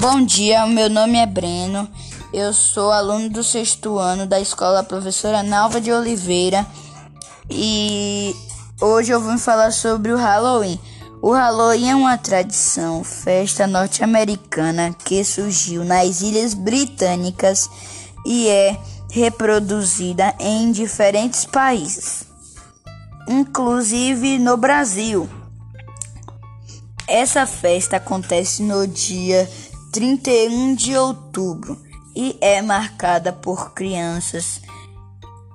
Bom dia, meu nome é Breno, eu sou aluno do sexto ano da escola Professora Nalva de Oliveira e hoje eu vou falar sobre o Halloween. O Halloween é uma tradição, festa norte-americana que surgiu nas Ilhas Britânicas e é reproduzida em diferentes países, inclusive no Brasil. Essa festa acontece no dia 31 de outubro e é marcada por crianças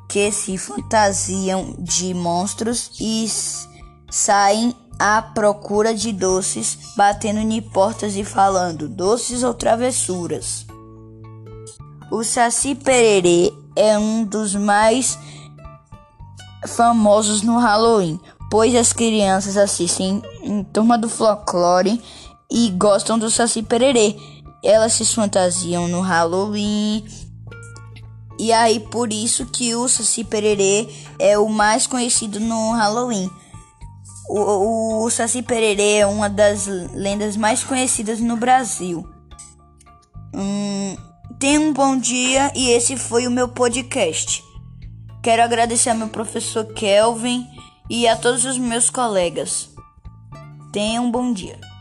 que se fantasiam de monstros e saem à procura de doces, batendo em portas e falando doces ou travessuras. O Saci Pererê é um dos mais famosos no Halloween, pois as crianças assistem em Turma do Folclore e gostam do Saci Pererê. Elas se fantasiam no Halloween. E aí por isso que o Saci Pererê é o mais conhecido no Halloween. O, o, Saci Pererê é uma das lendas mais conhecidas no Brasil. Hum, tenha um bom dia e esse foi o meu podcast. Quero agradecer ao meu professor Kelvin e a todos os meus colegas. Tenha um bom dia.